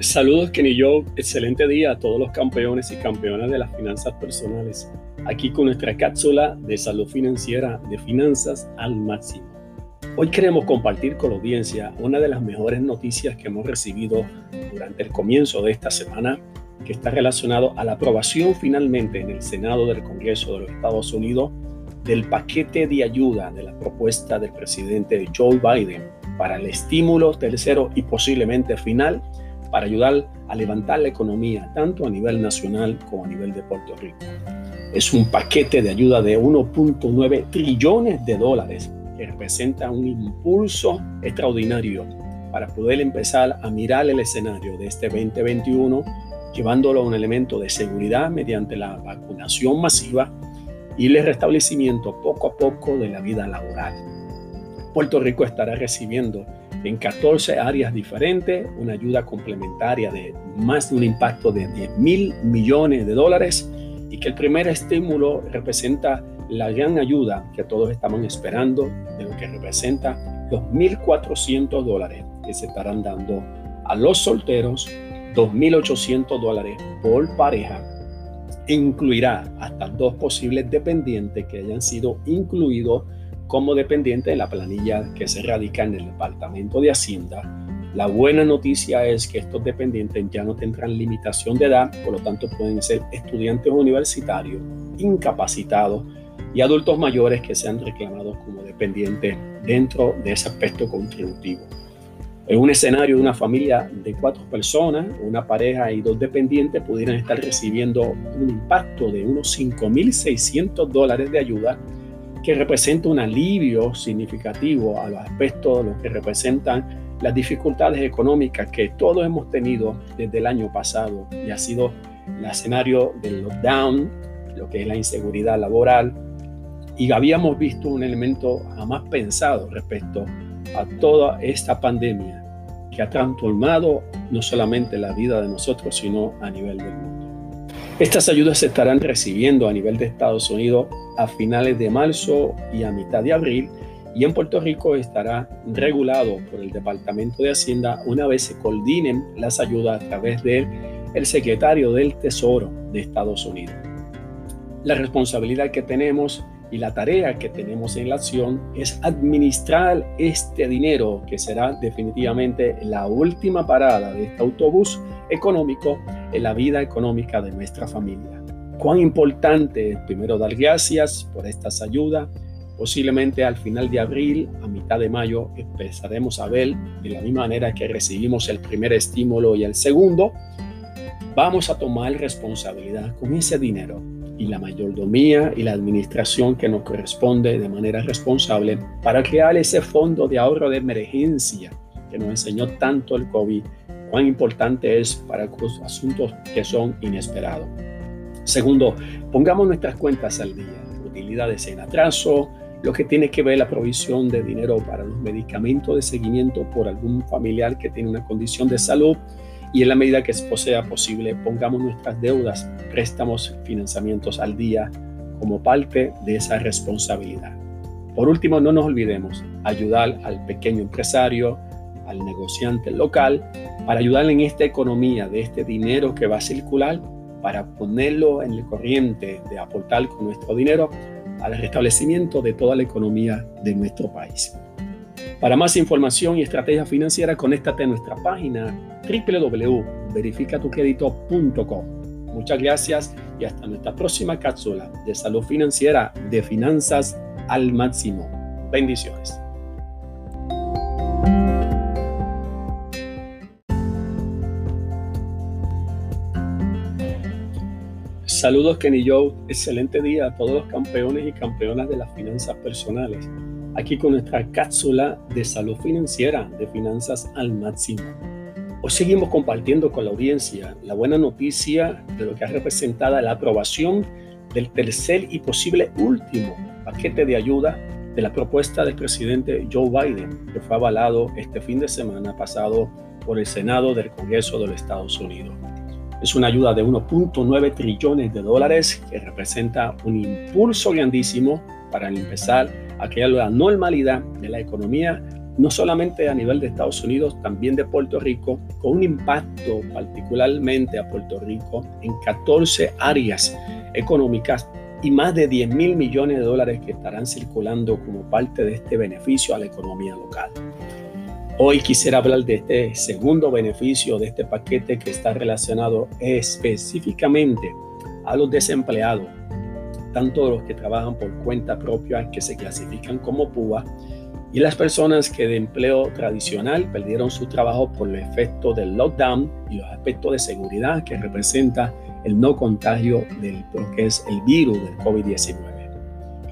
Saludos Kenny Joe, excelente día a todos los campeones y campeonas de las finanzas personales. Aquí con nuestra cápsula de salud financiera de finanzas al máximo. Hoy queremos compartir con la audiencia una de las mejores noticias que hemos recibido durante el comienzo de esta semana, que está relacionado a la aprobación finalmente en el Senado del Congreso de los Estados Unidos del paquete de ayuda de la propuesta del presidente Joe Biden para el estímulo tercero y posiblemente final para ayudar a levantar la economía tanto a nivel nacional como a nivel de Puerto Rico. Es un paquete de ayuda de 1.9 trillones de dólares que representa un impulso extraordinario para poder empezar a mirar el escenario de este 2021, llevándolo a un elemento de seguridad mediante la vacunación masiva y el restablecimiento poco a poco de la vida laboral. Puerto Rico estará recibiendo en 14 áreas diferentes, una ayuda complementaria de más de un impacto de 10 mil millones de dólares y que el primer estímulo representa la gran ayuda que todos estaban esperando, de lo que representa los 1.400 dólares que se estarán dando a los solteros, 2.800 dólares por pareja, e incluirá hasta dos posibles dependientes que hayan sido incluidos como dependiente de la planilla que se radica en el Departamento de Hacienda. La buena noticia es que estos dependientes ya no tendrán limitación de edad, por lo tanto pueden ser estudiantes universitarios, incapacitados y adultos mayores que sean reclamados como dependientes dentro de ese aspecto contributivo. En un escenario de una familia de cuatro personas, una pareja y dos dependientes pudieran estar recibiendo un impacto de unos 5.600 dólares de ayuda que representa un alivio significativo a los aspectos los que representan las dificultades económicas que todos hemos tenido desde el año pasado y ha sido el escenario del lockdown, lo que es la inseguridad laboral, y habíamos visto un elemento jamás pensado respecto a toda esta pandemia que ha transformado no solamente la vida de nosotros, sino a nivel del mundo. Estas ayudas se estarán recibiendo a nivel de Estados Unidos a finales de marzo y a mitad de abril y en Puerto Rico estará regulado por el Departamento de Hacienda una vez se coordinen las ayudas a través del el secretario del Tesoro de Estados Unidos. La responsabilidad que tenemos y la tarea que tenemos en la acción es administrar este dinero que será definitivamente la última parada de este autobús económico en la vida económica de nuestra familia. Cuán importante es primero dar gracias por estas ayudas. Posiblemente al final de abril, a mitad de mayo, empezaremos a ver de la misma manera que recibimos el primer estímulo y el segundo, vamos a tomar responsabilidad con ese dinero y la mayordomía y la administración que nos corresponde de manera responsable para crear ese fondo de ahorro de emergencia que nos enseñó tanto el COVID cuán importante es para los asuntos que son inesperados. Segundo, pongamos nuestras cuentas al día, utilidades en atraso, lo que tiene que ver la provisión de dinero para los medicamentos de seguimiento por algún familiar que tiene una condición de salud y en la medida que sea posible pongamos nuestras deudas, préstamos, financiamientos al día como parte de esa responsabilidad. Por último, no nos olvidemos ayudar al pequeño empresario, al negociante local para ayudarle en esta economía de este dinero que va a circular para ponerlo en el corriente de aportar con nuestro dinero al restablecimiento de toda la economía de nuestro país. Para más información y estrategia financiera, conéctate a nuestra página www.verificatucredito.com. Muchas gracias y hasta nuestra próxima cápsula de salud financiera de finanzas al máximo. Bendiciones. Saludos Kenny Joe, excelente día a todos los campeones y campeonas de las finanzas personales. Aquí con nuestra cápsula de salud financiera, de finanzas al máximo. Hoy seguimos compartiendo con la audiencia la buena noticia de lo que ha representado la aprobación del tercer y posible último paquete de ayuda de la propuesta del presidente Joe Biden, que fue avalado este fin de semana pasado por el Senado del Congreso de los Estados Unidos. Es una ayuda de 1.9 trillones de dólares que representa un impulso grandísimo para empezar a crear la normalidad de la economía no solamente a nivel de Estados Unidos, también de Puerto Rico, con un impacto particularmente a Puerto Rico en 14 áreas económicas y más de 10 mil millones de dólares que estarán circulando como parte de este beneficio a la economía local. Hoy quisiera hablar de este segundo beneficio de este paquete que está relacionado específicamente a los desempleados, tanto los que trabajan por cuenta propia que se clasifican como PUA y las personas que de empleo tradicional perdieron su trabajo por el efecto del lockdown y los aspectos de seguridad que representa el no contagio del lo que es el virus del COVID-19.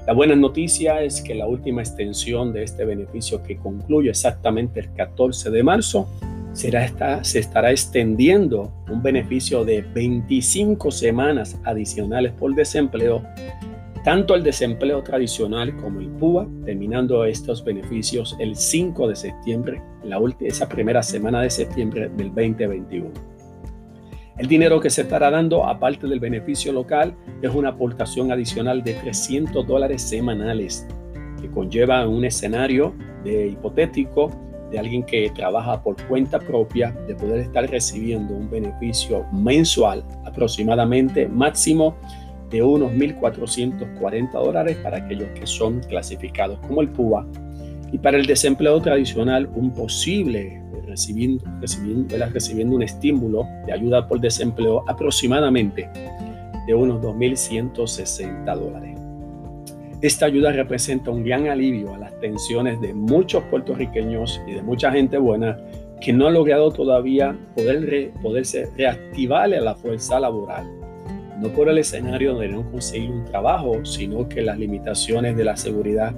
La buena noticia es que la última extensión de este beneficio que concluye exactamente el 14 de marzo será esta, se estará extendiendo un beneficio de 25 semanas adicionales por desempleo tanto el desempleo tradicional como el PUA, terminando estos beneficios el 5 de septiembre, la esa primera semana de septiembre del 2021. El dinero que se estará dando, aparte del beneficio local, es una aportación adicional de 300 dólares semanales, que conlleva un escenario de hipotético de alguien que trabaja por cuenta propia de poder estar recibiendo un beneficio mensual aproximadamente máximo de unos 1.440 dólares para aquellos que son clasificados como el PUA y para el desempleo tradicional un posible recibiendo, recibiendo, recibiendo un estímulo de ayuda por desempleo aproximadamente de unos 2.160 dólares. Esta ayuda representa un gran alivio a las tensiones de muchos puertorriqueños y de mucha gente buena que no ha logrado todavía poder poderse reactivar a la fuerza laboral no por el escenario de no conseguir un trabajo, sino que las limitaciones de la seguridad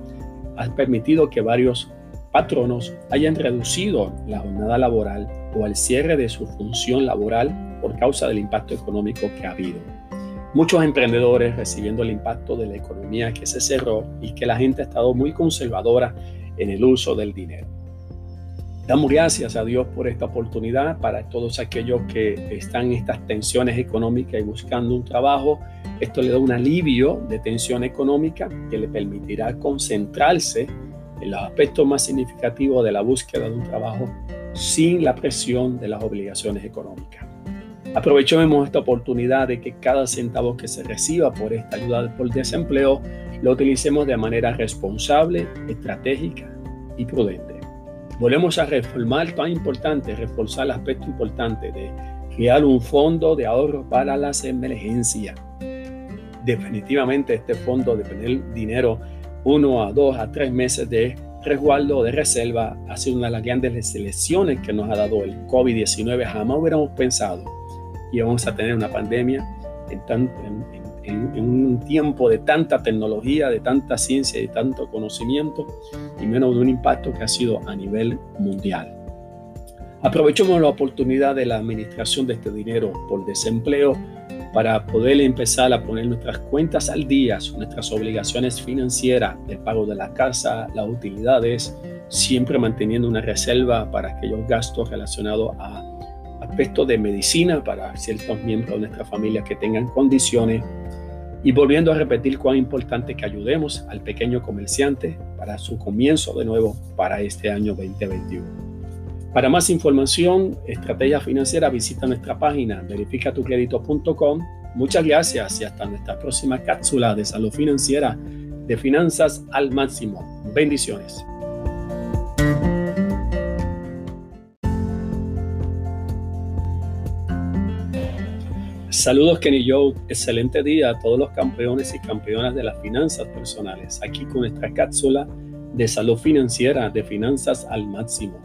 han permitido que varios patronos hayan reducido la jornada laboral o el cierre de su función laboral por causa del impacto económico que ha habido. Muchos emprendedores recibiendo el impacto de la economía que se cerró y que la gente ha estado muy conservadora en el uso del dinero. Damos gracias a Dios por esta oportunidad para todos aquellos que están en estas tensiones económicas y buscando un trabajo. Esto le da un alivio de tensión económica que le permitirá concentrarse en los aspectos más significativos de la búsqueda de un trabajo sin la presión de las obligaciones económicas. Aprovechemos esta oportunidad de que cada centavo que se reciba por esta ayuda por desempleo lo utilicemos de manera responsable, estratégica y prudente. Volvemos a reformar tan importante, reforzar el aspecto importante de crear un fondo de ahorro para las emergencias. Definitivamente este fondo de tener dinero uno a dos a tres meses de resguardo de reserva ha sido una de las grandes selecciones que nos ha dado el COVID-19. Jamás hubiéramos pensado que íbamos a tener una pandemia en, en, en, un tiempo de tanta tecnología, de tanta ciencia de tanto conocimiento, y menos de un impacto que ha sido a nivel mundial. Aprovechemos la oportunidad de la administración de este dinero por desempleo para poder empezar a poner nuestras cuentas al día, nuestras obligaciones financieras, el pago de la casa, las utilidades, siempre manteniendo una reserva para aquellos gastos relacionados a aspectos de medicina para ciertos miembros de nuestra familia que tengan condiciones y volviendo a repetir cuán importante que ayudemos al pequeño comerciante para su comienzo de nuevo para este año 2021. Para más información, estrategia financiera, visita nuestra página verificatucredito.com. Muchas gracias y hasta nuestra próxima cápsula de salud financiera de finanzas al máximo. Bendiciones. Saludos Kenny Joe, excelente día a todos los campeones y campeonas de las finanzas personales, aquí con nuestra cápsula de salud financiera de finanzas al máximo.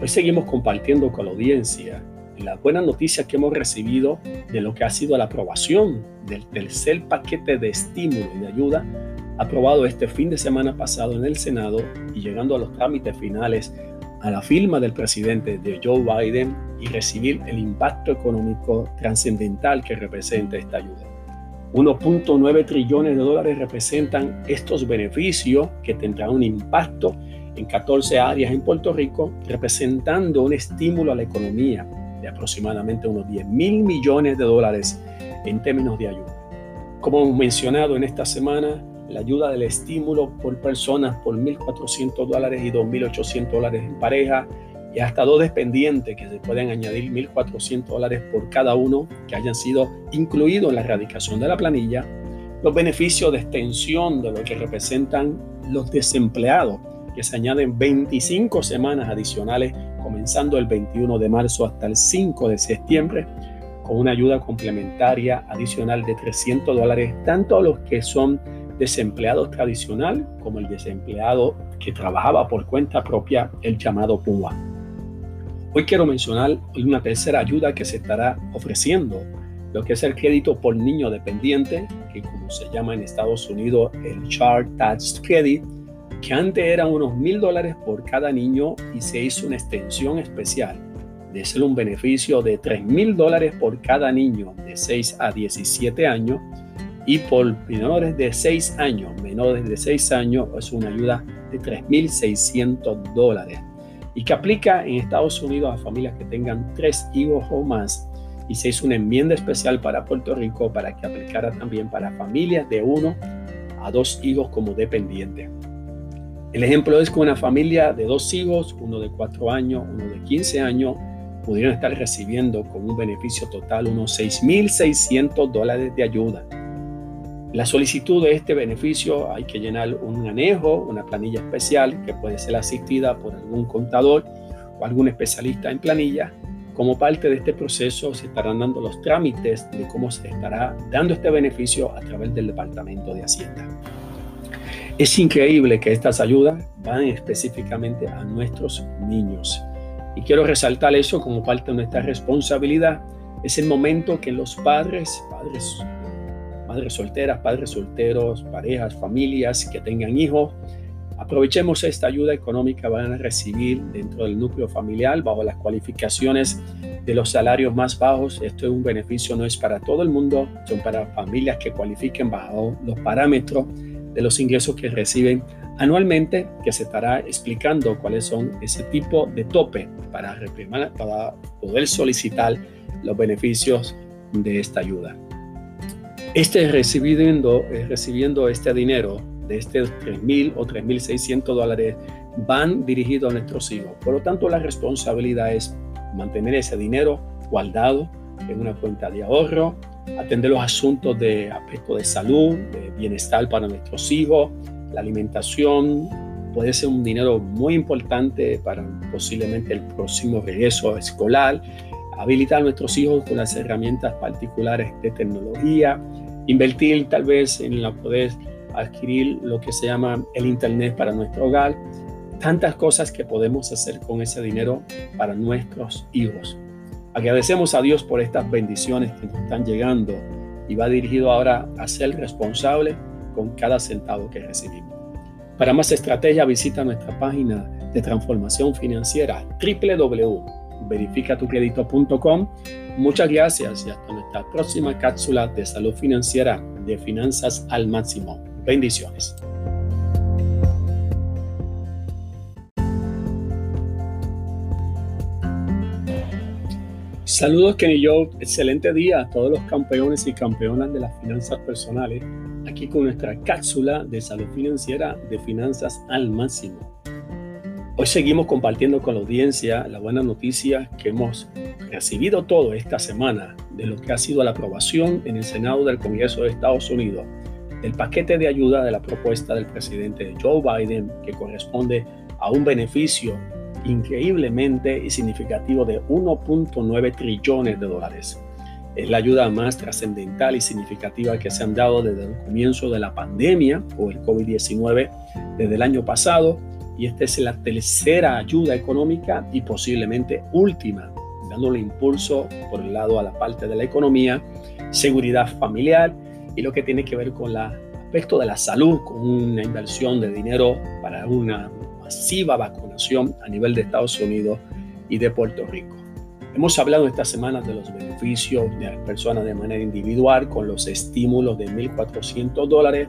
Hoy seguimos compartiendo con la audiencia la buena noticia que hemos recibido de lo que ha sido la aprobación del tercer paquete de estímulo y de ayuda aprobado este fin de semana pasado en el Senado y llegando a los trámites finales a la firma del presidente de Joe Biden y recibir el impacto económico trascendental que representa esta ayuda. 1.9 trillones de dólares representan estos beneficios que tendrán un impacto en 14 áreas en Puerto Rico, representando un estímulo a la economía de aproximadamente unos 10 mil millones de dólares en términos de ayuda. Como hemos mencionado en esta semana, la ayuda del estímulo por personas por 1.400 dólares y 2.800 dólares en pareja y hasta dos dependientes que se pueden añadir 1.400 dólares por cada uno que hayan sido incluidos en la erradicación de la planilla, los beneficios de extensión de lo que representan los desempleados, que se añaden 25 semanas adicionales comenzando el 21 de marzo hasta el 5 de septiembre, con una ayuda complementaria adicional de 300 dólares, tanto a los que son desempleados tradicional como el desempleado que trabajaba por cuenta propia, el llamado PUA. Hoy quiero mencionar una tercera ayuda que se estará ofreciendo, lo que es el crédito por niño dependiente, que como se llama en Estados Unidos el Child Tax Credit, que antes eran unos mil dólares por cada niño y se hizo una extensión especial de ser un beneficio de 3 mil dólares por cada niño de 6 a 17 años y por menores de 6 años, menores de 6 años, es una ayuda de 3.600 dólares. Y que aplica en Estados Unidos a familias que tengan 3 hijos o más. Y se hizo una enmienda especial para Puerto Rico para que aplicara también para familias de 1 a 2 hijos como dependientes. El ejemplo es que una familia de dos hijos, uno de 4 años, uno de 15 años, pudieron estar recibiendo con un beneficio total unos 6.600 dólares de ayuda la solicitud de este beneficio hay que llenar un anejo, una planilla especial que puede ser asistida por algún contador o algún especialista en planilla. Como parte de este proceso se estarán dando los trámites de cómo se estará dando este beneficio a través del Departamento de Hacienda. Es increíble que estas ayudas van específicamente a nuestros niños. Y quiero resaltar eso como parte de nuestra responsabilidad. Es el momento que los padres, padres madres solteras, padres solteros, parejas, familias que tengan hijos. Aprovechemos esta ayuda económica van a recibir dentro del núcleo familiar bajo las cualificaciones de los salarios más bajos. Esto es un beneficio, no es para todo el mundo, son para familias que cualifiquen bajo los parámetros de los ingresos que reciben anualmente, que se estará explicando cuáles son ese tipo de tope para, para poder solicitar los beneficios de esta ayuda. Este recibiendo, eh, recibiendo este dinero de este 3.000 o 3.600 dólares van dirigidos a nuestros hijos. Por lo tanto, la responsabilidad es mantener ese dinero guardado en una cuenta de ahorro, atender los asuntos de aspecto de salud, de bienestar para nuestros hijos, la alimentación, puede ser un dinero muy importante para posiblemente el próximo regreso escolar, habilitar a nuestros hijos con las herramientas particulares de tecnología, Invertir tal vez en la poder adquirir lo que se llama el Internet para nuestro hogar. Tantas cosas que podemos hacer con ese dinero para nuestros hijos. Agradecemos a Dios por estas bendiciones que nos están llegando y va dirigido ahora a ser responsable con cada centavo que recibimos. Para más estrategia visita nuestra página de transformación financiera www.verificatucredito.com Muchas gracias y hasta nuestra próxima cápsula de salud financiera de finanzas al máximo. Bendiciones. Saludos Kenny Joe, excelente día a todos los campeones y campeonas de las finanzas personales, aquí con nuestra cápsula de salud financiera de finanzas al máximo. Hoy seguimos compartiendo con la audiencia la buena noticia que hemos recibido todo esta semana de lo que ha sido la aprobación en el Senado del Congreso de Estados Unidos del paquete de ayuda de la propuesta del presidente Joe Biden que corresponde a un beneficio increíblemente y significativo de 1.9 trillones de dólares. Es la ayuda más trascendental y significativa que se han dado desde el comienzo de la pandemia o el COVID-19 desde el año pasado y esta es la tercera ayuda económica y posiblemente última, dándole impulso por el lado a la parte de la economía, seguridad familiar y lo que tiene que ver con el aspecto de la salud, con una inversión de dinero para una masiva vacunación a nivel de Estados Unidos y de Puerto Rico. Hemos hablado esta semana de los beneficios de las personas de manera individual con los estímulos de 1.400 dólares,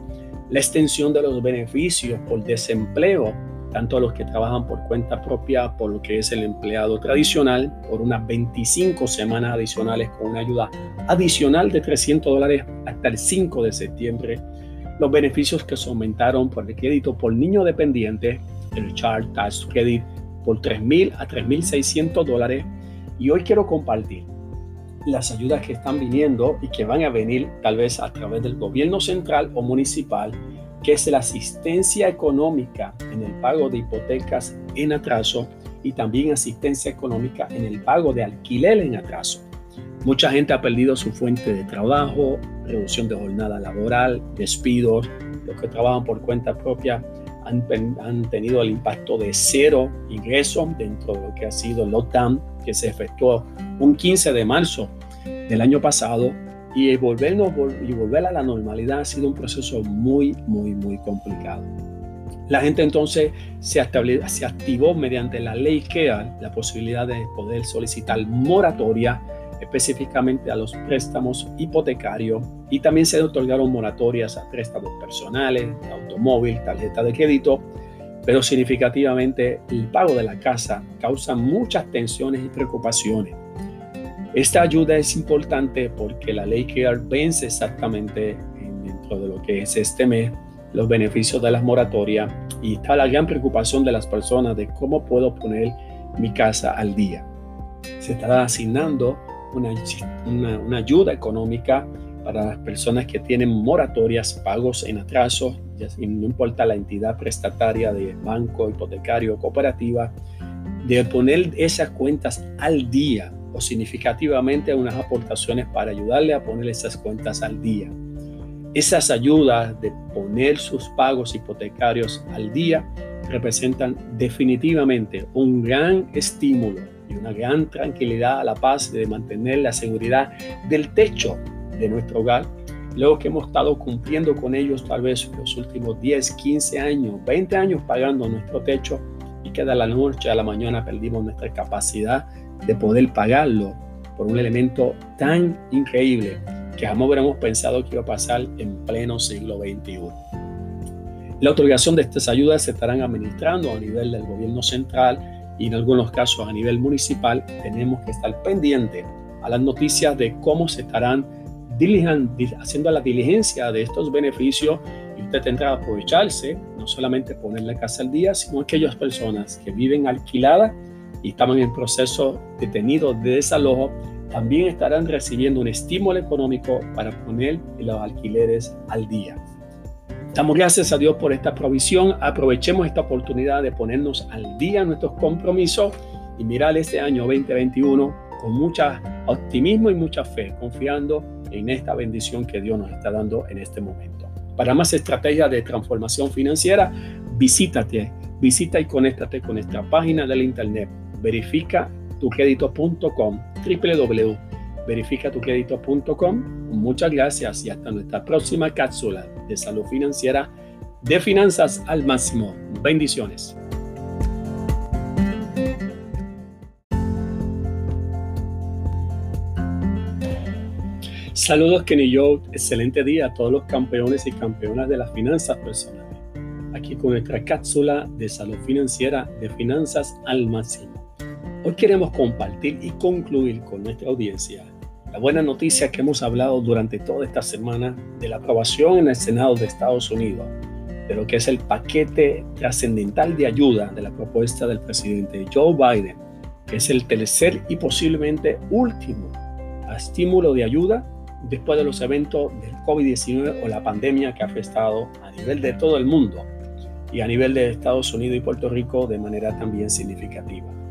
la extensión de los beneficios por desempleo tanto a los que trabajan por cuenta propia, por lo que es el empleado tradicional, por unas 25 semanas adicionales con una ayuda adicional de 300 dólares hasta el 5 de septiembre. los beneficios que se aumentaron por el crédito por niño dependiente, el Child Tax Credit, por 3.000 a 3.600 dólares. Y hoy quiero compartir las ayudas que están viniendo y que van a venir tal vez a través del gobierno central o municipal, que es la asistencia económica en el pago de hipotecas en atraso y también asistencia económica en el pago de alquiler en atraso. Mucha gente ha perdido su fuente de trabajo, reducción de jornada laboral, despidos, los que trabajan por cuenta propia han, tenido el impacto de cero ingresos dentro de lo que ha sido el lockdown que se efectuó un 15 de marzo del año pasado y volvernos y volver a la normalidad ha sido un proceso muy, muy, muy complicado. La gente entonces se, se activó mediante la ley KEA la posibilidad de poder solicitar moratoria específicamente a los préstamos hipotecarios y también se otorgaron moratorias a préstamos personales, automóvil, tarjeta de crédito, pero significativamente el pago de la casa causa muchas tensiones y preocupaciones. Esta ayuda es importante porque la ley que vence exactamente dentro de lo que es este mes los beneficios de las moratorias y está la gran preocupación de las personas de cómo puedo poner mi casa al día. Se estará asignando una, ayuda económica para las personas que tienen moratorias, pagos en atraso, no importa la entidad prestataria de banco, hipotecario, cooperativa, de poner esas cuentas al día o significativamente unas aportaciones para ayudarle a poner esas cuentas al día. Esas ayudas de poner sus pagos hipotecarios al día representan definitivamente un gran estímulo y una gran tranquilidad a la paz de mantener la seguridad del techo de nuestro hogar. Luego que hemos estado cumpliendo con ellos tal vez los últimos 10, 15 años, 20 años pagando nuestro techo y que de la noche a la mañana perdimos nuestra capacidad de poder pagarlo por un elemento tan increíble que jamás hubiéramos pensado que iba a pasar en pleno siglo XXI. La otorgación de estas ayudas se estarán administrando a nivel del gobierno central y en algunos casos a nivel municipal, tenemos que estar pendientes a las noticias de cómo se estarán haciendo la diligencia de estos beneficios y usted tendrá que aprovecharse, no solamente poner la casa al día, sino aquellas personas que viven alquiladas y estaban en proceso detenido de desalojo, también estarán recibiendo un estímulo económico para poner los alquileres al día. Damos gracias a Dios por esta provisión. Aprovechemos esta oportunidad de ponernos al día nuestros compromisos y mirar este año 2021 con mucha optimismo y mucha fe, confiando en esta bendición que Dios nos está dando en este momento. Para más estrategias de transformación financiera, visítate, visita y conéctate con nuestra página del internet verificatucredito.com. Muchas gracias y hasta nuestra próxima cápsula de salud financiera de finanzas al máximo. Bendiciones. Saludos Kenny Joe, excelente día a todos los campeones y campeonas de las finanzas personales. Aquí con nuestra cápsula de salud financiera de finanzas al máximo. Hoy queremos compartir y concluir con nuestra audiencia la buena noticia que hemos hablado durante toda esta semana de la aprobación en el Senado de Estados Unidos de lo que es el paquete trascendental de ayuda de la propuesta del presidente Joe Biden, que es el tercer y posiblemente último estímulo de ayuda después de los eventos del COVID-19 o la pandemia que ha afectado a nivel de todo el mundo y a nivel de Estados Unidos y Puerto Rico de manera también significativa.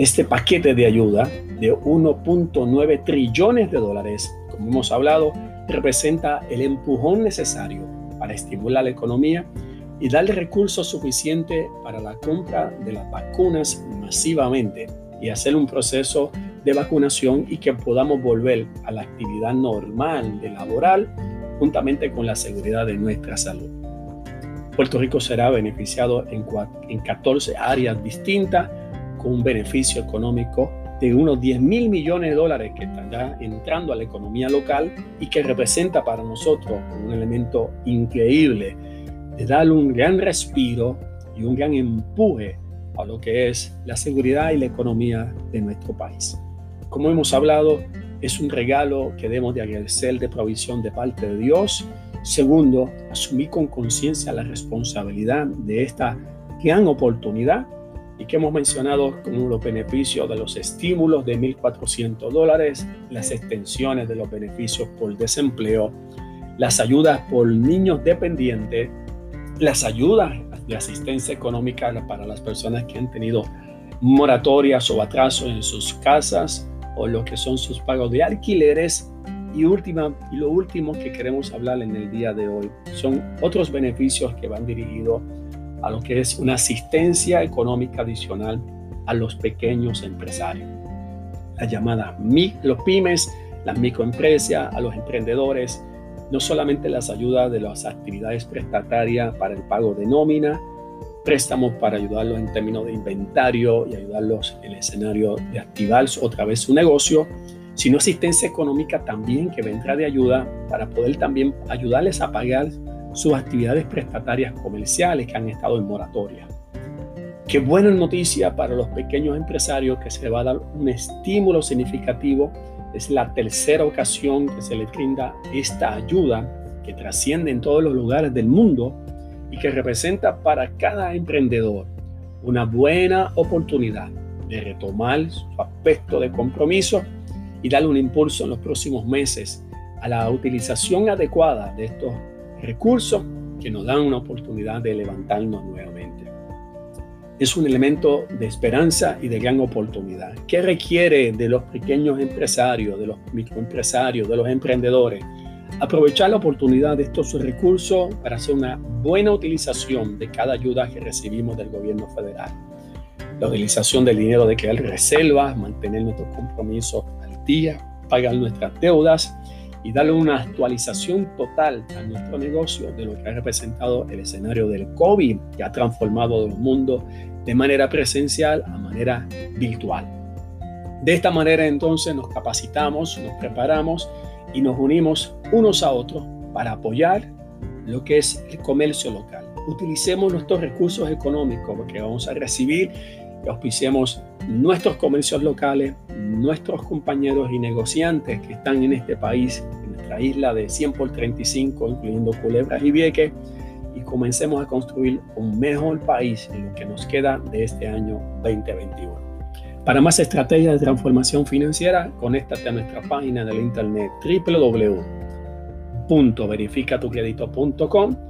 Este paquete de ayuda de 1.9 trillones de dólares, como hemos hablado, representa el empujón necesario para estimular la economía y darle recursos suficientes para la compra de las vacunas masivamente y hacer un proceso de vacunación y que podamos volver a la actividad normal de laboral juntamente con la seguridad de nuestra salud. Puerto Rico será beneficiado en, en 14 áreas distintas con un beneficio económico de unos 10 mil millones de dólares que estará entrando a la economía local y que representa para nosotros un elemento increíble de darle un gran respiro y un gran empuje a lo que es la seguridad y la economía de nuestro país. Como hemos hablado, es un regalo que debemos de agradecer de provisión de parte de Dios Segundo, asumir con conciencia la responsabilidad de esta gran oportunidad y que hemos mencionado como los beneficios de los estímulos de 1.400 dólares, las extensiones de los beneficios por desempleo, las ayudas por niños dependientes, las ayudas de asistencia económica para las personas que han tenido moratorias o atrasos en sus casas o lo que son sus pagos de alquileres. Y, última, y lo último que queremos hablar en el día de hoy son otros beneficios que van dirigidos a lo que es una asistencia económica adicional a los pequeños empresarios. La llamada los pymes, las microempresas, a los emprendedores, no solamente las ayudas de las actividades prestatarias para el pago de nómina, préstamos para ayudarlos en términos de inventario y ayudarlos en el escenario de activar otra vez su negocio, sino asistencia económica también que vendrá de ayuda para poder también ayudarles a pagar sus actividades prestatarias comerciales que han estado en moratoria. Qué buena noticia para los pequeños empresarios que se va a dar un estímulo significativo. Es la tercera ocasión que se les brinda esta ayuda que trasciende en todos los lugares del mundo y que representa para cada emprendedor una buena oportunidad de retomar su aspecto de compromiso y darle un impulso en los próximos meses a la utilización adecuada de estos recursos que nos dan una oportunidad de levantarnos nuevamente. Es un elemento de esperanza y de gran oportunidad. ¿Qué requiere de los pequeños empresarios, de los microempresarios, de los emprendedores? Aprovechar la oportunidad de estos recursos para hacer una buena utilización de cada ayuda que recibimos del gobierno federal. La utilización del dinero de crear reservas, mantener nuestros compromisos al día, pagar nuestras deudas y darle una actualización total a nuestro negocio de lo que ha representado el escenario del COVID, que ha transformado el mundo de manera presencial a manera virtual. De esta manera entonces nos capacitamos, nos preparamos y nos unimos unos a otros para apoyar lo que es el comercio local. Utilicemos nuestros recursos económicos que vamos a recibir y auspiciemos nuestros comercios locales, nuestros compañeros y negociantes que están en este país, en nuestra isla de 100 por 35, incluyendo Culebras y Vieques, y comencemos a construir un mejor país en lo que nos queda de este año 2021. Para más estrategias de transformación financiera, conéctate a nuestra página del internet www.verificatucredito.com.